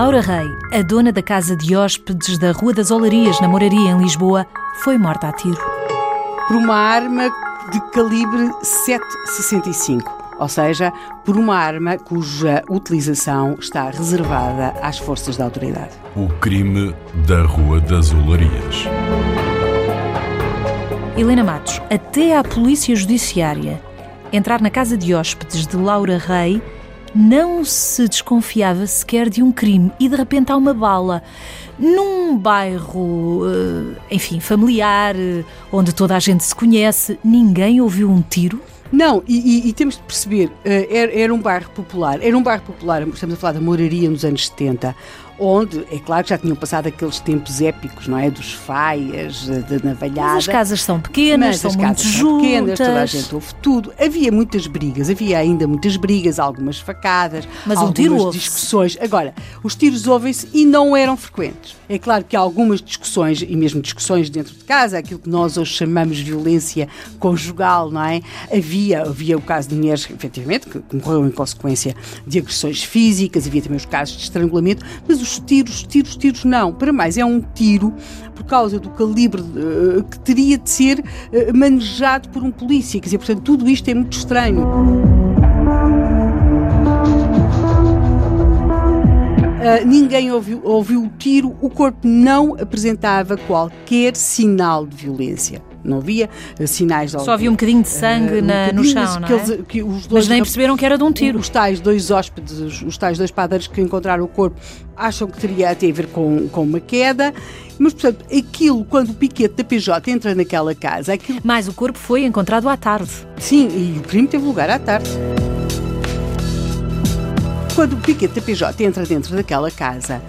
Laura Rei, a dona da casa de hóspedes da Rua das Olarias, na Moraria, em Lisboa, foi morta a tiro. Por uma arma de calibre 7,65, ou seja, por uma arma cuja utilização está reservada às forças da autoridade. O crime da Rua das Olarias. Helena Matos, até à Polícia Judiciária entrar na casa de hóspedes de Laura Rei, não se desconfiava sequer de um crime e de repente há uma bala. Num bairro, eh, enfim, familiar, eh, onde toda a gente se conhece, ninguém ouviu um tiro? Não, e, e, e temos de perceber, eh, era, era, um bairro popular, era um bairro popular, estamos a falar da moraria nos anos 70, onde, é claro que já tinham passado aqueles tempos épicos, não é? Dos faias, da navalhada. Mas as casas são pequenas, são muito juntas. pequenas, toda a gente ouve tudo. Havia muitas brigas, havia ainda muitas brigas, algumas facadas, Mas algumas um discussões. Agora, os tiros ouvem-se e não eram frequentes. É claro que há algumas discussões, e mesmo discussões dentro de casa, aquilo que nós hoje chamamos de violência conjugal, não é? Havia, havia o caso de mulheres, efetivamente, que morreram em consequência de agressões físicas, havia também os casos de estrangulamento, mas os os tiros, tiros, tiros, não. Para mais, é um tiro por causa do calibre uh, que teria de ser uh, manejado por um polícia. Quer dizer, portanto, tudo isto é muito estranho. Uh, ninguém ouviu, ouviu o tiro, o corpo não apresentava qualquer sinal de violência não havia uh, sinais de Só havia um bocadinho de sangue uh, na, um no chão, não é? Eles, que os dois, mas nem perceberam que era de um tiro. Os tais dois hóspedes, os, os tais dois padeiros que encontraram o corpo, acham que teria a ter a ver com, com uma queda. Mas, portanto, aquilo, quando o piquete da PJ entra naquela casa... Aquilo... Mas o corpo foi encontrado à tarde. Sim, e o crime teve lugar à tarde. Quando o piquete da PJ entra dentro daquela casa,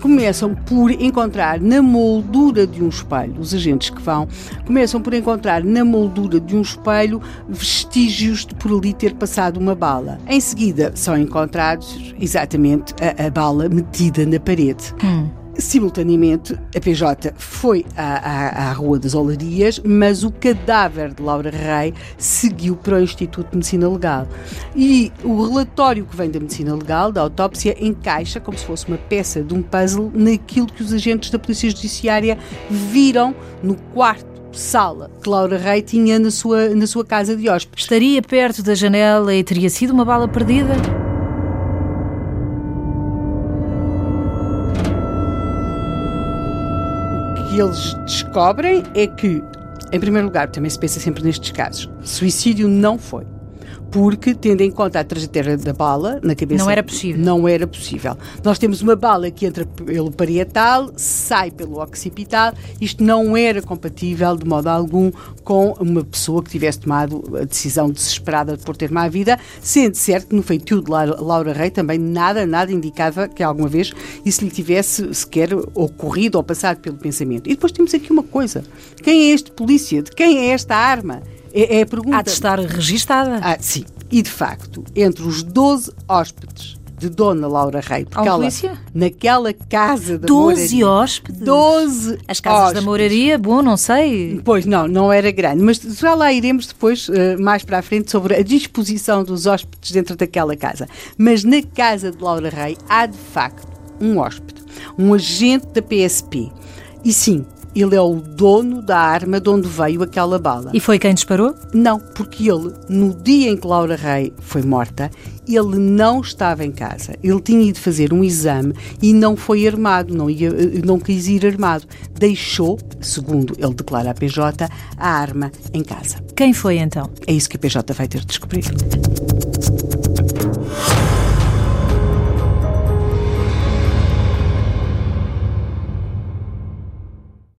começam por encontrar na moldura de um espelho, os agentes que vão, começam por encontrar na moldura de um espelho vestígios de por ali ter passado uma bala. Em seguida, são encontrados exatamente a, a bala metida na parede. Hum. Simultaneamente, a PJ foi à, à, à, Rua das Olarias, mas o cadáver de Laura Rei seguiu para o Instituto de Medicina Legal. E o relatório que vem da Medicina Legal, da autópsia, encaixa como se fosse uma peça de um puzzle naquilo que os agentes da Polícia Judiciária viram no quarto sala que Laura Rei tinha na sua, na sua casa de hóspedes. Estaria perto da janela e teria sido uma bala perdida? Eles descobrem é que, em primeiro lugar, também se pensa sempre nestes casos, suicídio não foi porque, tendo em conta a trajetória da bala na cabeça. Não era possível. Não era possível. Nós temos uma bala que entra pelo parietal, sai pelo occipital. Isto não era compatível de modo algum com uma pessoa que tivesse tomado a decisão desesperada por ter má vida, sendo certo que no feitio de Laura Rei também nada, nada indicava que alguma vez isso lhe tivesse sequer ocorrido ou passado pelo pensamento. E depois temos aqui uma coisa: quem é este polícia? De quem é esta arma? É, é a pergunta. Há de estar registada. Ah, sim. E de facto, entre os 12 hóspedes de Dona Laura Rei. Porque ela, naquela casa da 12 moraria. hóspedes? 12 As casas hóspedes. da moraria, bom, não sei. Pois não, não era grande. Mas já lá iremos depois, uh, mais para a frente, sobre a disposição dos hóspedes dentro daquela casa. Mas na casa de Laura Rei há de facto um hóspede, um agente da PSP. E sim, ele é o dono da arma de onde veio aquela bala. E foi quem disparou? Não, porque ele, no dia em que Laura Rei foi morta, ele não estava em casa. Ele tinha ido fazer um exame e não foi armado, não, ia, não quis ir armado. Deixou, segundo ele declara à PJ, a arma em casa. Quem foi então? É isso que a PJ vai ter de descobrir.